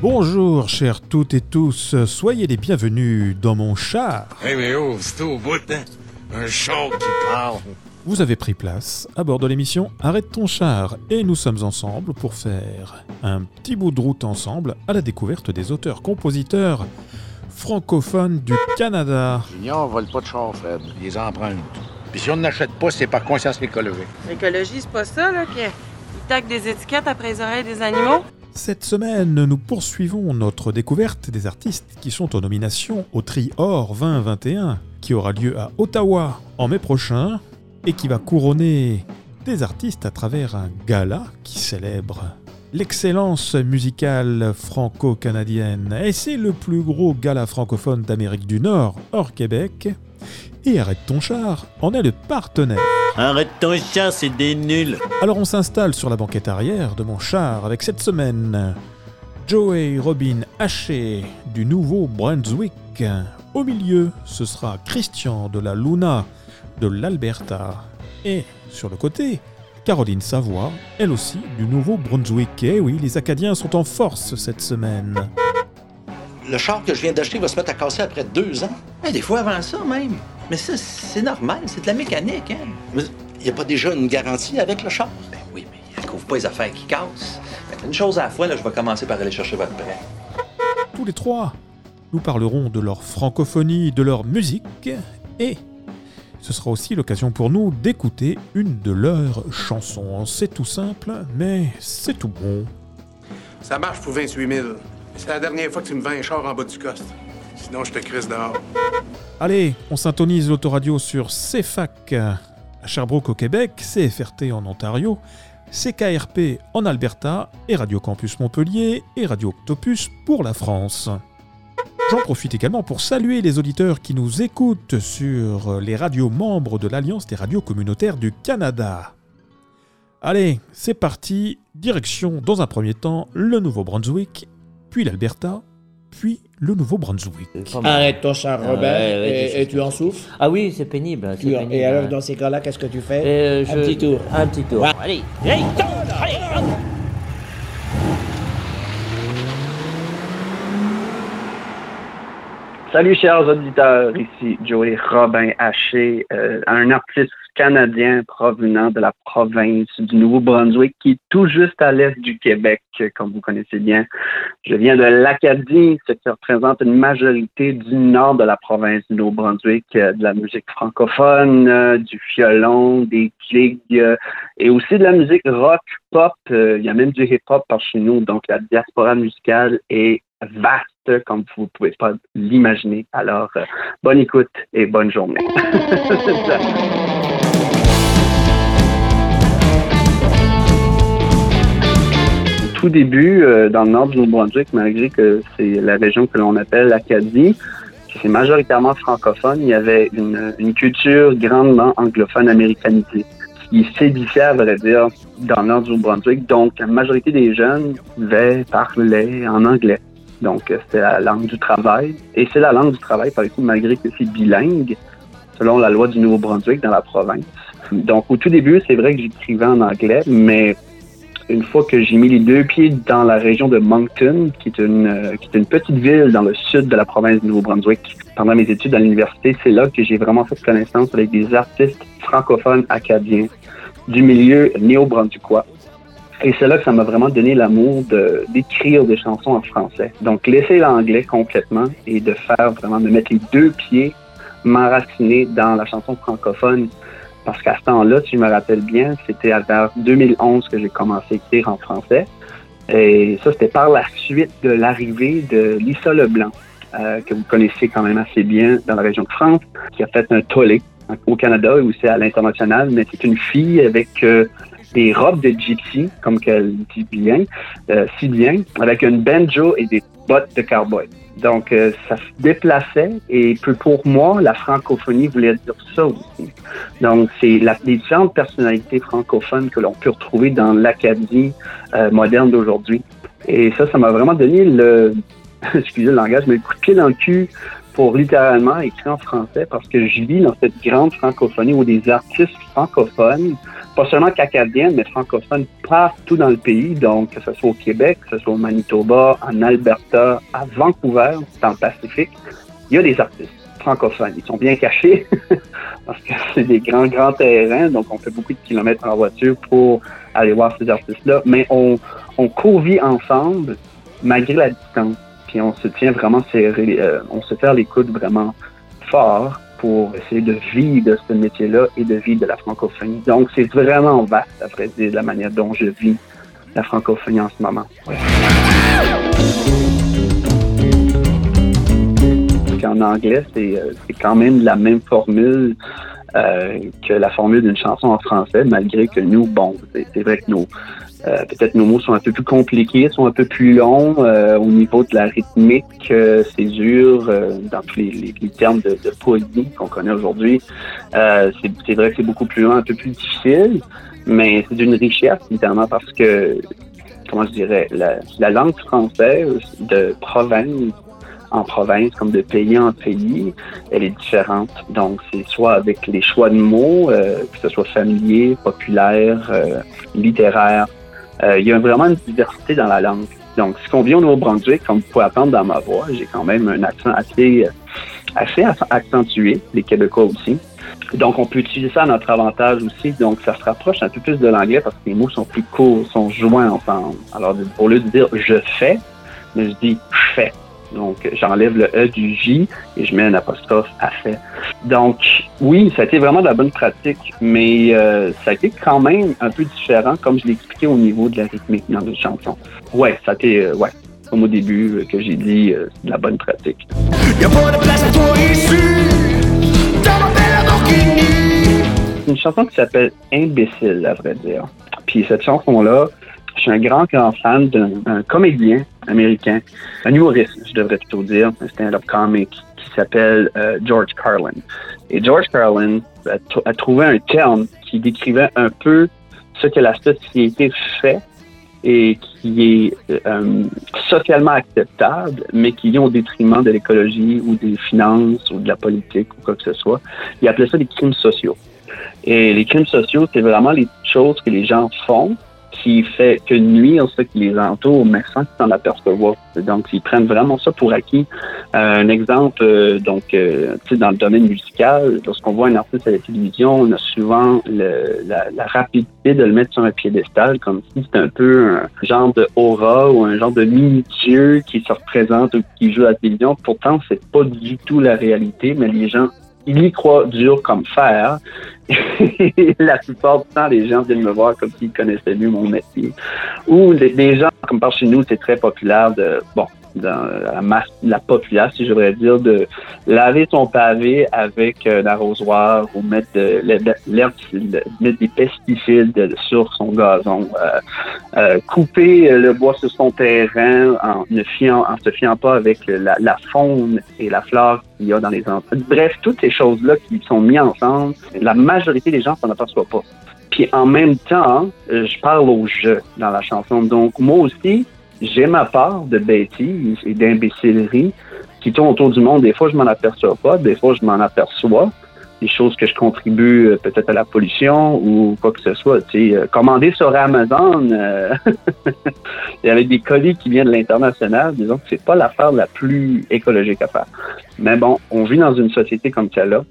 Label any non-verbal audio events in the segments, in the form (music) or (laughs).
Bonjour, chers toutes et tous, soyez les bienvenus dans mon char. Hey, mais oh, c'est au bout, hein? Un char qui parle. Vous avez pris place à bord de l'émission Arrête ton char et nous sommes ensemble pour faire un petit bout de route ensemble à la découverte des auteurs-compositeurs francophones du Canada. Junior vole pas de char, Fred. Les emprunte. Puis si on n'achète pas, c'est par conscience écologique. L'écologie, c'est pas ça, là, qu'ils taquent des étiquettes après les oreilles des animaux? Cette semaine, nous poursuivons notre découverte des artistes qui sont en nomination au Tri Or 2021, qui aura lieu à Ottawa en mai prochain et qui va couronner des artistes à travers un gala qui célèbre l'excellence musicale franco-canadienne. Et c'est le plus gros gala francophone d'Amérique du Nord, hors Québec. Et Arrête ton char en est le partenaire. Arrête ton char, c'est des nuls. Alors on s'installe sur la banquette arrière de mon char avec cette semaine Joey Robin Haché du Nouveau-Brunswick. Au milieu, ce sera Christian de la Luna de l'Alberta. Et sur le côté, Caroline Savoie, elle aussi du Nouveau-Brunswick. Et oui, les Acadiens sont en force cette semaine. Le char que je viens d'acheter va se mettre à casser après deux ans. Eh, des fois avant ça même. Mais ça, c'est normal, c'est de la mécanique. Hein? Mais il n'y a pas déjà une garantie avec le char? Ben oui, mais il ne couvre pas les affaires qui cassent. Ben, une chose à la fois, là, je vais commencer par aller chercher votre prêt. Tous les trois, nous parlerons de leur francophonie, de leur musique et ce sera aussi l'occasion pour nous d'écouter une de leurs chansons. C'est tout simple, mais c'est tout bon. Ça marche pour 28 000. C'est la dernière fois que tu me vends un char en bas du coste. Sinon, je te crisse dehors. Allez, on syntonise l'autoradio sur CFAC à Sherbrooke au Québec, CFRT en Ontario, CKRP en Alberta et Radio Campus Montpellier et Radio Octopus pour la France. J'en profite également pour saluer les auditeurs qui nous écoutent sur les radios membres de l'Alliance des radios communautaires du Canada. Allez, c'est parti, direction dans un premier temps le Nouveau-Brunswick, puis l'Alberta, puis le Nouveau-Brunswick. Arrête ton char, Robert, ouais, ouais, et, tu en souffres? Ah oui, c'est pénible. c'est Tu- pénible. et alors, dans ces cas-là, qu'est-ce que tu fais? Euh, Un je- petit tour. Un petit tour. Ouais. Allez, hey, allez, hop. Salut chers auditeurs, ici Joey Robin Haché, euh, un artiste canadien provenant de la province du Nouveau-Brunswick qui est tout juste à l'est du Québec, comme vous connaissez bien. Je viens de l'Acadie, ce qui représente une majorité du nord de la province du Nouveau-Brunswick, euh, de la musique francophone, euh, du violon, des gigs euh, et aussi de la musique rock, pop. Euh, il y a même du hip-hop par chez nous, donc la diaspora musicale est vaste comme vous ne pouvez pas l'imaginer. Alors, euh, bonne écoute et bonne journée. Au (laughs) tout début, euh, dans le nord du Nouveau-Brunswick, malgré que c'est la région que l'on appelle l'Acadie, qui c'est majoritairement francophone, il y avait une, une culture grandement anglophone américanisée qui sédissait, à vrai dire, dans le nord du Nouveau-Brunswick. Donc, la majorité des jeunes vivaient, parlaient en anglais. Donc, euh, c'était la langue du travail. Et c'est la langue du travail, par exemple, malgré que c'est bilingue, selon la loi du Nouveau-Brunswick dans la province. Donc, au tout début, c'est vrai que j'écrivais en anglais, mais une fois que j'ai mis les deux pieds dans la région de Moncton, qui est une, euh, qui est une petite ville dans le sud de la province du Nouveau-Brunswick, pendant mes études à l'université, c'est là que j'ai vraiment fait connaissance avec des artistes francophones acadiens du milieu néo-brunswickois. Et c'est là que ça m'a vraiment donné l'amour d'écrire des chansons en français. Donc, laisser l'anglais complètement et de faire vraiment, de mettre les deux pieds, m'enraciner dans la chanson francophone. Parce qu'à ce temps-là, si je me rappelle bien, c'était vers 2011 que j'ai commencé à écrire en français. Et ça, c'était par la suite de l'arrivée de Lisa Leblanc, euh, que vous connaissez quand même assez bien dans la région de France, qui a fait un tollé au Canada et aussi à l'international. Mais c'est une fille avec euh, des robes de gypsy, comme qu'elle dit bien, euh, si bien, avec une banjo et des bottes de cowboy. Donc, euh, ça se déplaçait et pour moi, la francophonie voulait dire ça aussi. Donc, c'est la, les différentes personnalités francophones que l'on peut retrouver dans l'Acadie euh, moderne d'aujourd'hui. Et ça, ça m'a vraiment donné le, (laughs) excusez le langage, mais le coup de pied dans le cul pour littéralement écrire en français parce que je vis dans cette grande francophonie où des artistes francophones pas seulement qu'acadienne, mais francophone partout dans le pays. Donc, que ce soit au Québec, que ce soit au Manitoba, en Alberta, à Vancouver, dans le Pacifique, il y a des artistes francophones. Ils sont bien cachés (laughs) parce que c'est des grands, grands terrains. Donc, on fait beaucoup de kilomètres en voiture pour aller voir ces artistes-là. Mais on, on co-vit ensemble malgré la distance. Puis on se tient vraiment serré, euh, on se fait l'écoute vraiment fort pour essayer de vivre de ce métier-là et de vivre de la francophonie. Donc, c'est vraiment vaste, à vrai dire, la manière dont je vis la francophonie en ce moment. En anglais, euh, c'est quand même la même formule euh, que la formule d'une chanson en français, malgré que nous, bon, c'est vrai que nous, euh, peut-être nos mots sont un peu plus compliqués, sont un peu plus longs euh, au niveau de la rythmique, euh, césure, dans tous les, les, termes de, de poésie qu'on connaît aujourd'hui. c'est vrai que c'est beaucoup plus long, un peu plus difficile, mais c'est d'une richesse, évidemment, parce que, comment je dirais, la, la langue française de province en province comme de pays en pays, elle est différente. Donc, c'est soit avec les choix de mots, que ce soit familier, populaire, littéraire, euh, il y a vraiment une diversité dans la langue. Donc, si on vient au Nouveau-Brunswick, comme vous pouvez attendre dans ma voix, j'ai quand même un accent assez, euh, assez accentué, les Québécois aussi. Donc, on peut utiliser ça à notre avantage aussi. Donc, ça se rapproche un peu plus de l'anglais parce que les mots sont plus courts, sont joints ensemble. Alors, au lieu de dire je fais, mais je dis je fais. Donc, j'enlève le E du J et je mets un apostrophe à fait. Donc, oui, ça a été vraiment de la bonne pratique, mais euh, ça a été quand même un peu différent, comme je l'ai expliqué au niveau de la rythmique dans une chanson. Ouais, ça a été, euh, ouais, comme au début euh, que j'ai dit, euh, de la bonne pratique. C'est une chanson qui s'appelle Imbécile, à vrai dire. Puis cette chanson-là, je suis un grand, grand fan d'un comédien américain, un humoriste, je devrais plutôt dire, un stand-up comic s'appelle euh, George Carlin. Et George Carlin a, trouvé un terme qui décrivait un peu ce que la société fait et qui est euh, socialement acceptable, mais qui est au détriment de l'écologie ou des finances ou de la politique ou quoi que ce soit. Il appelait ça des crimes sociaux. Et les crimes sociaux, c'est vraiment les choses que les gens font qui fait que nuire ceux qui les entourent, mais sans qu'ils s'en aperçoivent. Donc, ils prennent vraiment ça pour acquis. Euh, un exemple, euh, donc, euh, dans le domaine musical, lorsqu'on voit un artiste à la télévision, on a souvent le, la, la, rapidité de le mettre sur un piédestal, comme si c'était un peu un genre de aura ou un genre de mini-dieu qui se représente ou qui joue à la télévision. Pourtant, c'est pas du tout la réalité, mais les gens il y croit dur comme fer. (laughs) la plupart du temps, les gens viennent me voir comme s'ils connaissaient mieux mon métier. Ou les, gens, comme par chez nous, c'est très populaire de, bon, dans la masse, la populace, si je devrais dire, de laver son pavé avec un arrosoir ou mettre de, l'herbe, mettre des pesticides sur son gazon, euh, euh, couper le bois sur son terrain en ne fiant, en se fiant pas avec la, faune et la flore qu'il y a dans les entreprises. Bref, toutes ces choses-là qui sont mises ensemble, la majorité des gens s'en aperçoivent pas. Puis en même temps, je parle au jeu dans la chanson. Donc moi aussi, j'ai ma part de bêtises et d'imbécilerie qui tournent autour du monde. Des fois, je m'en aperçois pas, des fois, je m'en aperçois. Des choses que je contribue euh, peut-être à la pollution ou quoi que ce soit. Tu sais, euh, commander sur Amazon euh, (laughs) et avec des colis qui viennent de l'international, disons que c'est pas l'affaire la plus écologique à faire. Mais bon, on vit dans une société comme celle-là,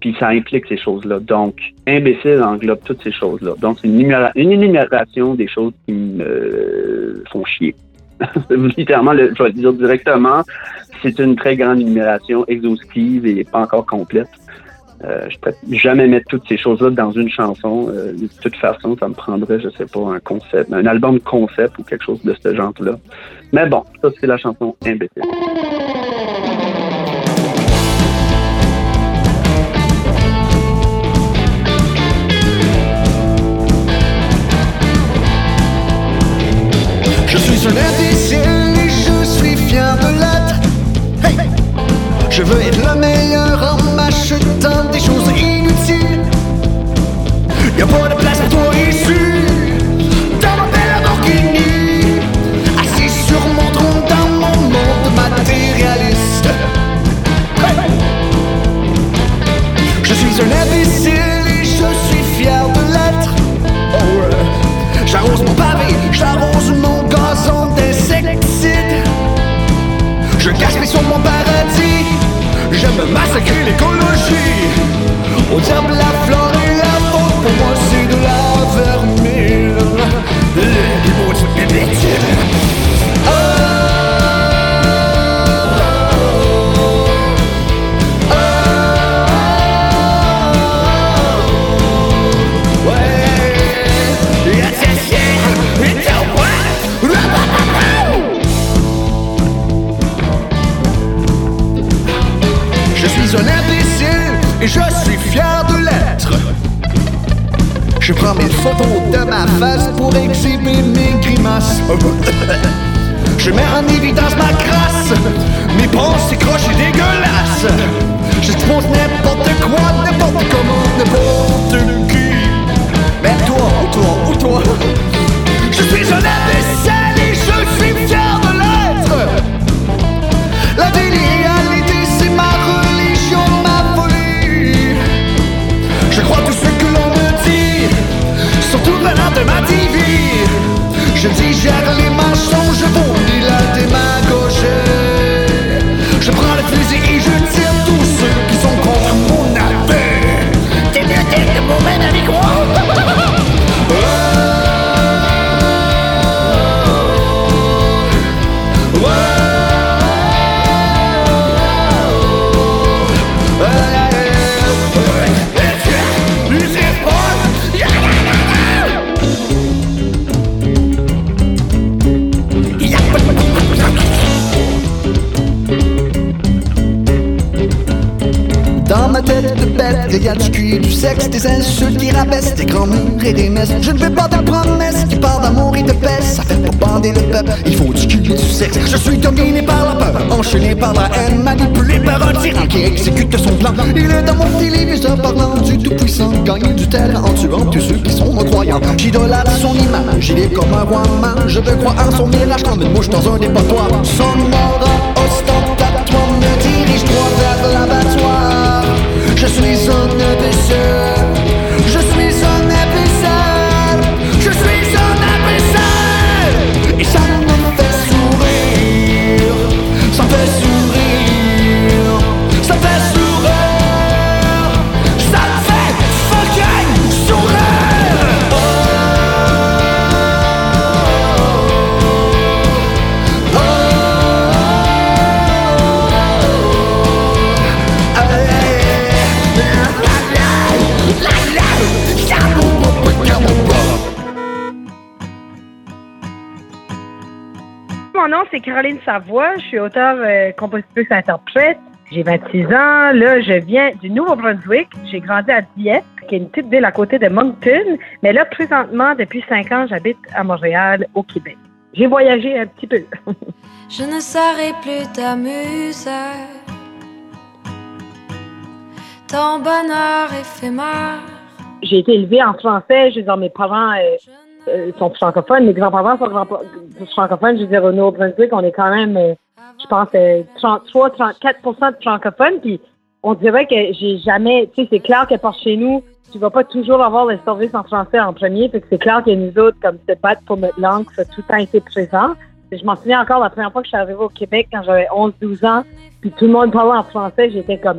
puis ça implique ces choses-là. Donc, imbécile englobe toutes ces choses-là. Donc, c'est une énumération des choses qui me font chier. (laughs) littéralement, je vais le dire directement, c'est une très grande énumération exhaustive et pas encore complète. Euh, je peux jamais mettre toutes ces choses-là dans une chanson. Euh, de toute façon, ça me prendrait, je sais pas, un concept, un album concept ou quelque chose de ce genre-là. Mais bon, ça c'est la chanson Imbécile. Les mensonges, je vomis la démagogie. Y a du cul, du sexe, des insultes qui rabaissent, des grands murs et des messes. Je ne veux pas de promesses qui parlent d'amour et de paix. Ça fait pour bander le peuple, il faut du cul et du sexe. Je suis dominé par la peur, enchaîné par la haine, manipulé par un tyran qui exécute son plan. Il est dans mon téléviseur parlant du tout-puissant, gagner du terrain en tuant tous ceux qui sont non-croyants. J'idolâtre son image, il est comme un roi man. Je veux croire en son mirage comme une mouche dans un dépotoir. Son aura ostentatoire me dirige droit vers l'abattoir. Je suis un imbécile. C'est Caroline Savoie. Je suis auteure, euh, compositrice, interprète. J'ai 26 ans. Là, je viens du Nouveau-Brunswick. J'ai grandi à Dieppe, qui est une petite ville à côté de Moncton. Mais là, présentement, depuis 5 ans, j'habite à Montréal, au Québec. J'ai voyagé un petit peu. (laughs) Je ne saurais plus t'amuser. Ton bonheur éphémère. J'ai été élevée en français. Je veux dire, mes parents euh, euh, sont francophones. Mes grands-parents sont grand- francophones. Je veux dire, au Nouveau-Brunswick, on est quand même, euh, je pense, euh, 33, 34% de francophones. Puis on dirait que j'ai jamais, tu sais, c'est clair que par chez nous, tu vas pas toujours avoir le service en français en premier. Fait que c'est clair que nous autres, comme se battre pour notre langue, ça a tout le temps été présent. Je m'en souviens encore la première fois que je suis arrivée au Québec quand j'avais 11-12 ans, puis tout le monde parlait en français, j'étais comme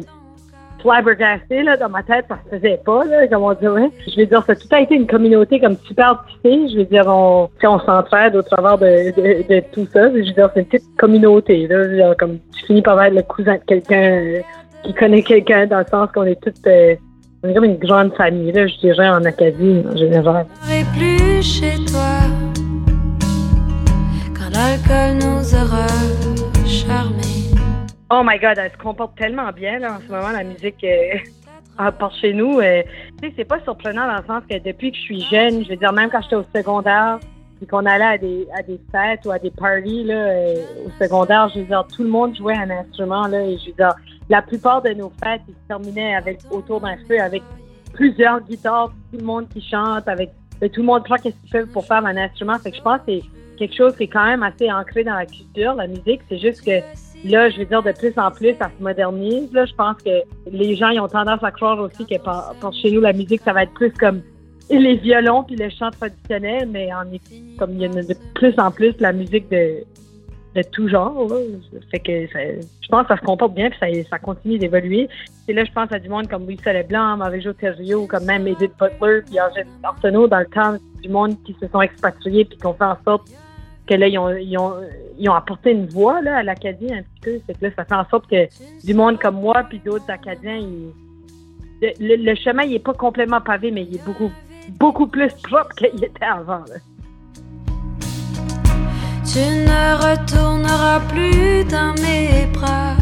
flabbergastée là, dans ma tête, ça se faisait pas, là, comme on dirait. Je veux dire, ça a tout a été une communauté comme super tissée. Je veux dire, on, on s'entraide au travers de, tout ça. Je veux dire, c'est une petite communauté. Là. Comme tu finis par être le cousin de quelqu'un euh, qui connaît quelqu'un, dans le sens qu'on est toutes... euh, on est comme une grande famille, là, je dirais, en Acadie, en général. plus chez toi quand l'alcool nous charmés. Oh my God, elle se comporte tellement bien là, en ce moment, la musique euh, à part chez nous. euh, tu sais, c'est pas surprenant dans le sens que depuis que je suis jeune, je veux dire, même quand j'étais au secondaire, puis qu'on allait à des, à des fêtes ou à des parties là, euh, au secondaire, je veux dire, tout le monde jouait un instrument. Là, et je veux dire, la plupart de nos fêtes, ils se terminaient avec, autour d'un feu avec plusieurs guitares, tout le monde qui chante, avec tout le monde prend qu'est-ce qu'ils peuvent pour faire un instrument. Fait que je pense que c'est quelque chose qui est quand même assez ancré dans la culture, la musique. C'est juste que là, je veux dire, de plus en plus, ça se modernise. Là, je pense que les gens ils ont tendance à croire aussi que chez nous, la musique, ça va être plus comme les violons puis le chant traditionnel, mais en est- comme il y en a de plus en plus la musique de de tout genre. Là. Fait que ça- je pense que ça se comporte bien puis ça, continue d'évoluer. Et là, je pense à du monde comme Lisa Leblanc, Marie-Jo Thériault, comme même Edith Butler, puis Arsenault dans le temps, du monde qui se sont expatriés puis qui ont fait en sorte que là, ils ont, ils ont, ils ont apporté une voix là, à l'Acadie un petit peu. Fait que là, ça fait en sorte que du monde comme moi puis d'autres Acadiens, ils- le, le- chemin, il est pas complètement pavé, mais il est beaucoup, beaucoup plus propre qu'il était avant. là. Tu ne retourneras plus dans mes bras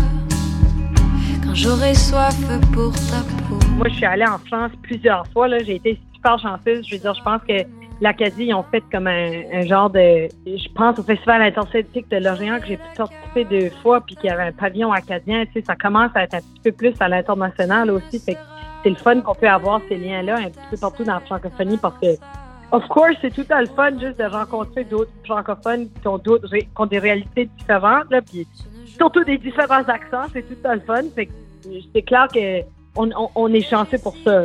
quand j'aurai soif pour ta peau. Moi, je suis allée en France plusieurs fois. Là. J'ai été super chanceuse. Je veux dire, je pense que l'Acadie, ils ont fait comme un, genre de... Je pense au Festival interceltique de Lorient que j'ai pu participer deux fois, puis qu'il y avait un pavillon acadien. Tu sais, ça commence à être un petit peu plus à l'international aussi. C'est le fun qu'on peut avoir ces liens-là un petit peu partout dans la francophonie parce que Of course, c'est tout à le fun juste de rencontrer d'autres francophones qui ont d'autres qui ont des réalités différentes, là, puis surtout des différents accents, c'est tout à le fun. C'est clair que on, on, on est chanceux pour ça.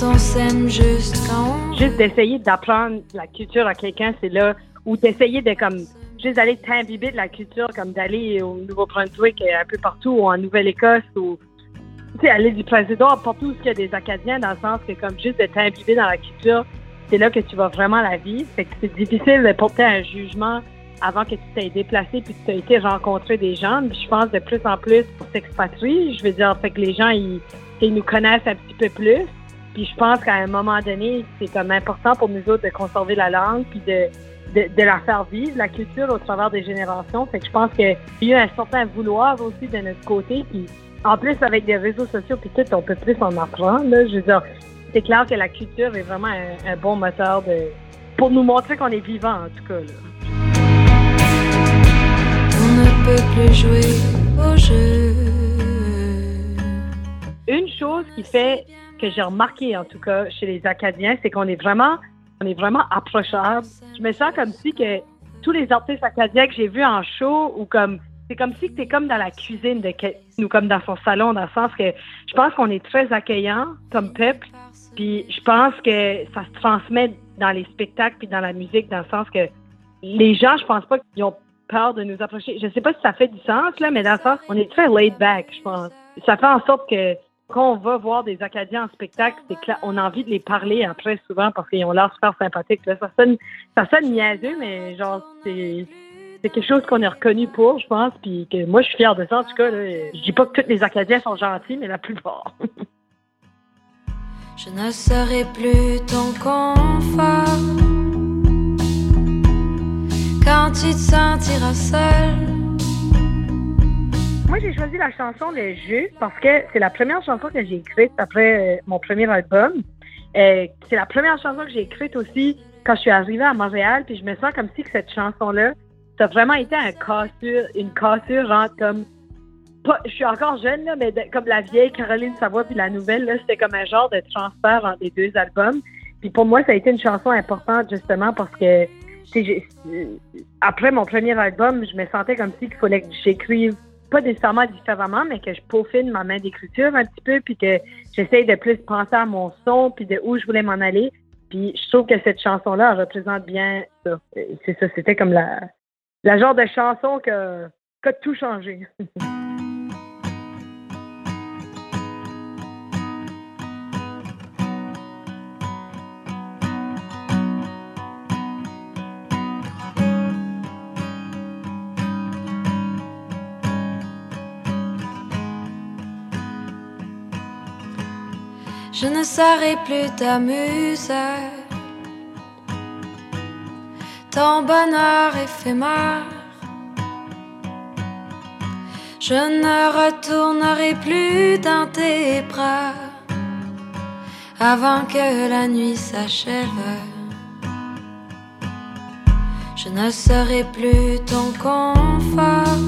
On s'aime juste quand. Juste d'essayer d'apprendre la culture à quelqu'un, c'est là, ou d'essayer de comme juste d'aller t'imbiber de la culture, comme d'aller au Nouveau-Brunswick, euh, un peu partout, ou en Nouvelle-Écosse, ou l'île du Président, partout où il y a des Acadiens, dans le sens que comme juste de t'imbiber dans la culture, c'est là que tu vas vraiment la vivre. C'est difficile de porter un jugement avant que tu t'aies déplacé puis que tu aies été rencontrer des gens. Je pense de plus en plus pour s'expatrier. Je veux dire, fait que les gens, ils nous connaissent un petit peu plus. Puis je pense qu'à un moment donné, c'est comme important pour nous autres de conserver la langue puis de, de, la faire vivre, la culture, au travers des générations. Fait que je pense qu'il y a eu un certain vouloir aussi de notre côté. Puis en plus, avec les réseaux sociaux puis tout, on peut plus en apprendre. Là. Je veux dire, c'est clair que la culture est vraiment un, un bon moteur de pour nous montrer qu'on est vivant, en tout cas. Là. On ne peut plus jouer au jeu. Une chose qui fait que j'ai remarqué, en tout cas, chez les Acadiens, c'est qu'on est vraiment, on est vraiment approchables. Je me sens comme si que tous les artistes acadiens que j'ai vus en show ou comme c'est comme si tu es comme dans la cuisine de ou comme dans son salon, dans le sens que je pense qu'on est très accueillant comme peuple. Puis je pense que ça se transmet dans les spectacles puis dans la musique, dans le sens que les gens, je pense pas qu'ils ont peur de nous approcher. Je sais pas si ça fait du sens, là, mais dans le sens, on est très laid back, je pense. Ça fait en sorte que quand on va voir des Acadiens en spectacle, c'est clair, on a envie de les parler après souvent parce qu'ils ont l'air super sympathiques. Là. Ça sonne, ça sonne niaiseux, mais genre, c'est, c'est quelque chose qu'on est reconnu pour, je pense, puis que moi, je suis fière de ça, en tout cas. Là. Je dis pas que tous les Acadiens sont gentils, mais la plupart. (laughs) Je ne serai plus ton confort quand tu te sentiras seul. Moi, j'ai choisi la chanson Le Jeu parce que c'est la première chanson que j'ai écrite après euh, mon premier album. Euh, c'est la première chanson que j'ai écrite aussi quand je suis arrivée à Montréal, puis je me sens comme si que cette chanson-là, ça a vraiment été un cassure, une cassure, genre comme pas- je suis encore jeune, là, mais comme la vieille Caroline Savoie puis la nouvelle, c'était comme un genre de transfert entre les deux albums. Puis pour moi, ça a été une chanson importante justement parce que euh, après mon premier album, je me sentais comme si qu'il fallait que j'écrive pas nécessairement différemment, mais que je peaufine ma main d'écriture un petit peu, puis que j'essaye de plus penser à mon son, puis de où je voulais m'en aller. Puis je trouve que cette chanson-là représente bien ça. C'est ça, c'était comme la, la genre de chanson que, qui a tout changé. (laughs) Je ne serai plus ta muse. Ton bonheur éphémère. Je ne retournerai plus dans tes bras avant que la nuit s'achève. Je ne serai plus ton confort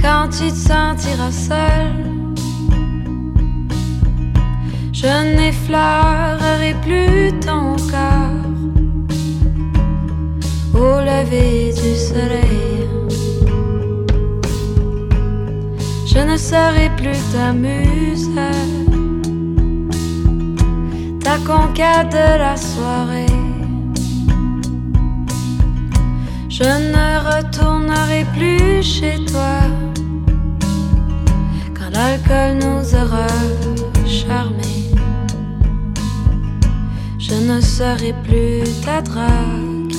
quand tu te sentiras seul. Je n'effleurerai plus ton corps au lever du soleil. Je ne serai plus ta muse, ta conquête de la soirée. Je ne retournerai plus chez toi quand l'alcool nous aura charmés. Je ne serai plus ta drague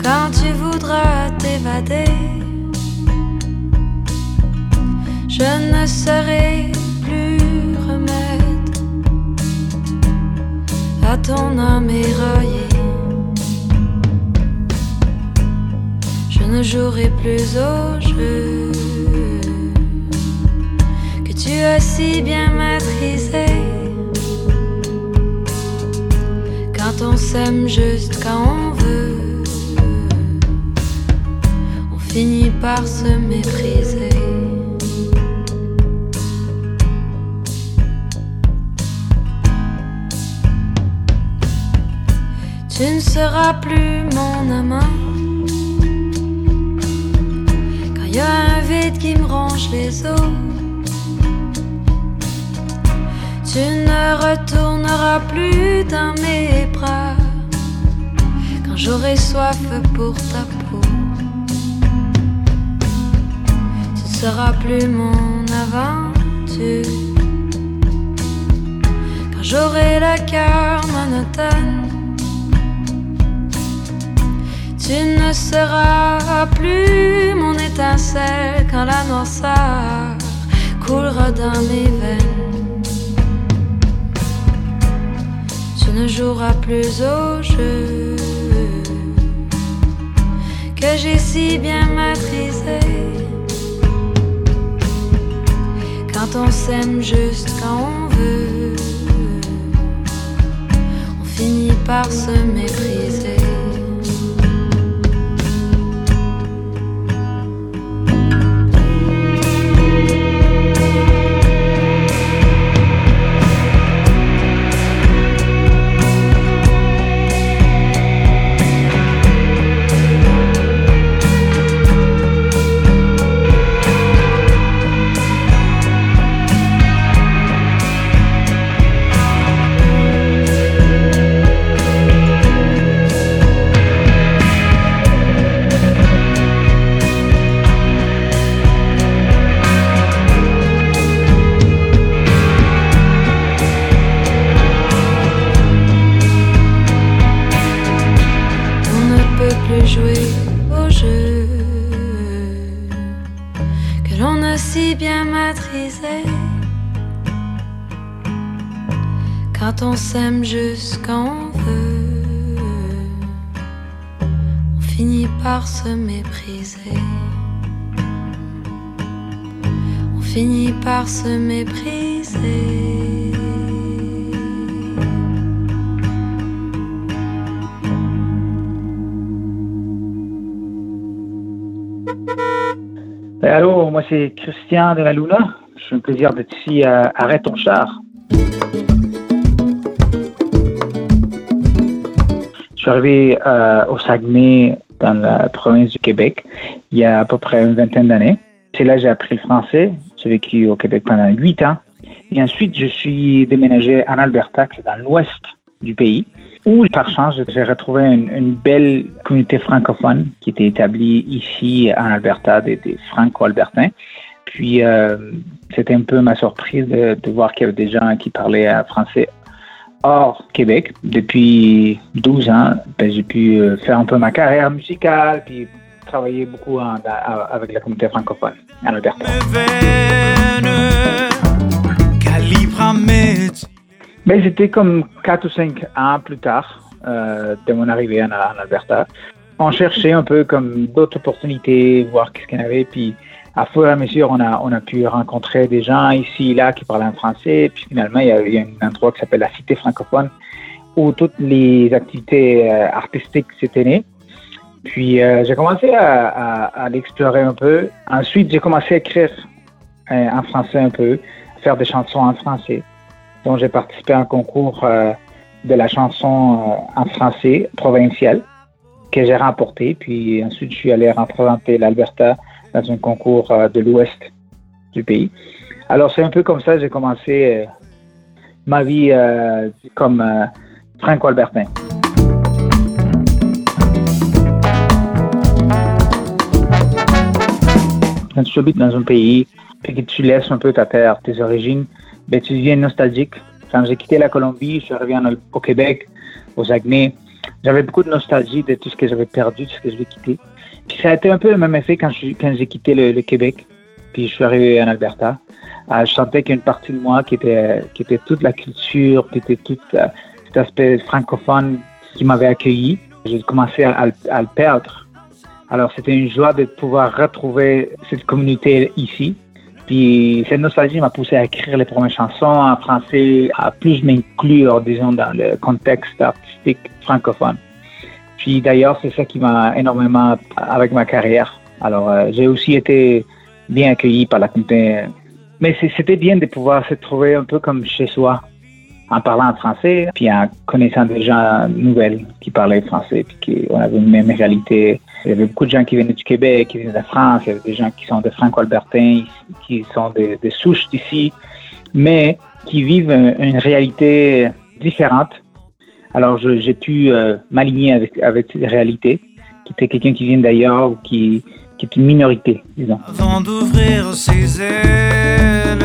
quand tu voudras t'évader. Je ne serai plus remède à ton âme éraillée. Je ne jouerai plus au jeu que tu as si bien maîtrisé. On s'aime juste quand on veut, on finit par se mépriser. Tu ne seras plus mon amant. Quand il y a un vide qui me ronge les os, tu ne retourneras plus dans mes bras. Quand j'aurai soif pour ta peau, tu ne seras plus mon aventure. Quand j'aurai le cœur monotone. Tu ne seras plus mon étincelle quand la noirceur coulera dans mes veines. Ne joueras plus au jeu que j'ai si bien maîtrisé. Quand on s'aime juste quand on veut, on finit par se mépriser. Se mépriser. On finit par se mépriser. Ben, allô, moi c'est Christian de la Luna. C'est un plaisir d'être ici à Arrête ton char. Je suis arrivé euh, au Saguenay, dans la province du Québec, il y a à peu près une vingtaine d'années. C'est là que j'ai appris le français. J'ai vécu au Québec pendant huit ans. Et ensuite, je suis déménagé en Alberta, dans l'ouest du pays, où, par chance, j'ai retrouvé une, belle communauté francophone qui était établie ici en Alberta, des, des franco-albertains. Puis, euh, c'était un peu ma surprise de, de voir qu'il y avait des gens qui parlaient euh, français hors Québec. Depuis 12 ans, ben, j'ai pu euh, faire un peu ma carrière musicale, puis travailler beaucoup avec la communauté francophone en Alberta. Ben, c'était comme 4 ou 5 ans plus tard euh, de mon arrivée en, en Alberta. On cherchait un peu comme d'autres opportunités, voir qu'est-ce qu'il y en avait. Puis, à fur et à mesure, on a, on a pu rencontrer des gens ici et là qui parlaient en français. Puis finalement, il y a, il un endroit qui s'appelle la Cité francophone où toutes les activités euh, artistiques s'étaient nées. Puis euh, j'ai commencé à, à- l'explorer un peu. Ensuite, j'ai commencé à écrire euh, en français un peu, faire des chansons en français. Donc j'ai participé à un concours de la chanson en français provincial que j'ai remporté. Puis ensuite, je suis allé représenter l'Alberta dans un concours euh, de l'ouest du pays. Alors c'est un peu comme ça que j'ai commencé euh, ma vie euh, comme euh, franco-albertain. Quand tu habites dans un pays et que tu laisses un peu ta terre, tes origines, ben, tu deviens nostalgique. Quand j'ai quitté la Colombie, je suis arrivé en- au Québec, au Saguenay. J'avais beaucoup de nostalgie de tout ce que j'avais perdu, de ce que j'avais quitté. Puis ça a été un peu le même effet quand je- j'ai quitté le, Québec, puis je suis arrivé en Alberta. Euh, je sentais qu'il partie de moi qui était, toute la culture, qui était tout euh, cet aspect francophone qui m'avait accueilli. J'ai commencé à, à le perdre. Alors c'était une joie de pouvoir retrouver cette communauté ici. Puis cette nostalgie m'a poussé à écrire les premières chansons en français, à plus m'inclure, disons, dans le contexte artistique francophone. Puis d'ailleurs, c'est ça qui m'a énormément avec ma carrière. Alors, euh, j'ai aussi été bien accueilli par la communauté. Mais c'était bien de pouvoir se trouver un peu comme chez soi, en parlant français, puis en connaissant des gens nouvelles qui parlaient français, puis qu'on avait une même réalité. Il y avait beaucoup de gens qui venaient du Québec, qui venaient de France, il y avait des gens qui sont de franco-albertains, qui sont des, des souches d'ici, mais qui vivent une réalité différente. Alors, j'ai pu euh, m'aligner avec, avec cette réalité, qui était quelqu'un qui vient d'ailleurs ou qui, qui est une minorité, disons. Avant d'ouvrir ses ailes.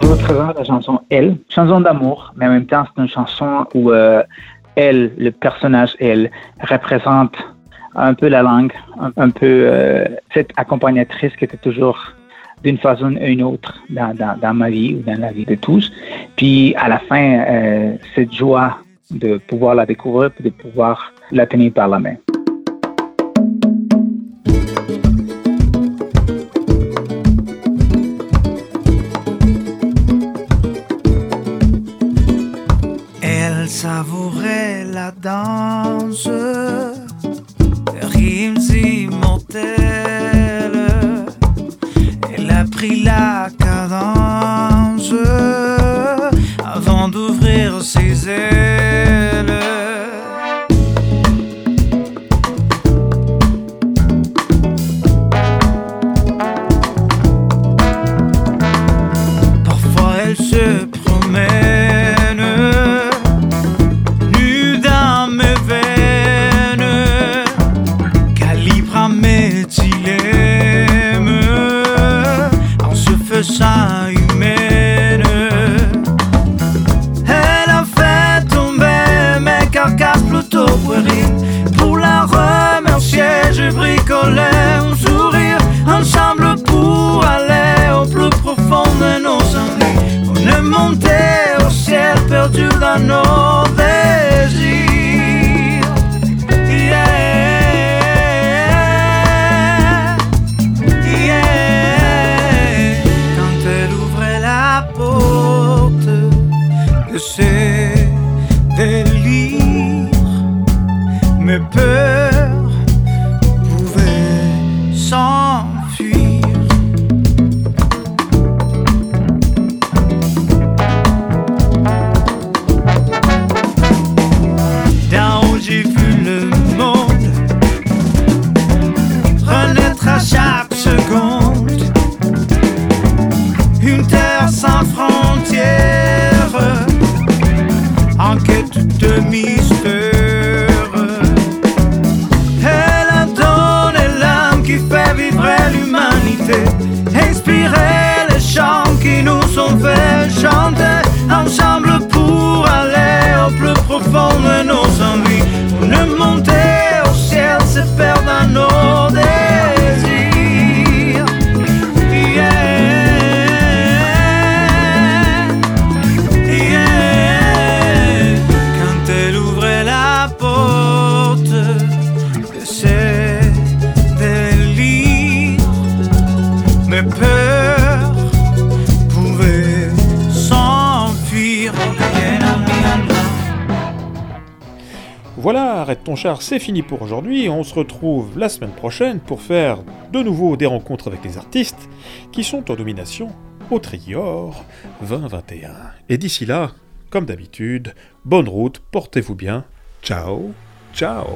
Je représente la chanson Elle, chanson d'amour, mais en même temps, c'est une chanson où euh, elle, le personnage Elle, représente un peu la langue, un, un peu euh, cette accompagnatrice qui était toujours d'une façon ou une autre dans, dans, dans ma vie ou dans la vie de tous. Puis à la fin, euh, cette joie de pouvoir la découvrir, puis de pouvoir la tenir par la main. Elle savourait la danse, rimes immortelles. Elle a pris la cadence avant d'ouvrir ses Char, c'est fini pour aujourd'hui. On se retrouve la semaine prochaine pour faire de nouveau des rencontres avec les artistes qui sont en domination au Trior 2021. Et d'ici là, comme d'habitude, bonne route, portez-vous bien. Ciao, ciao.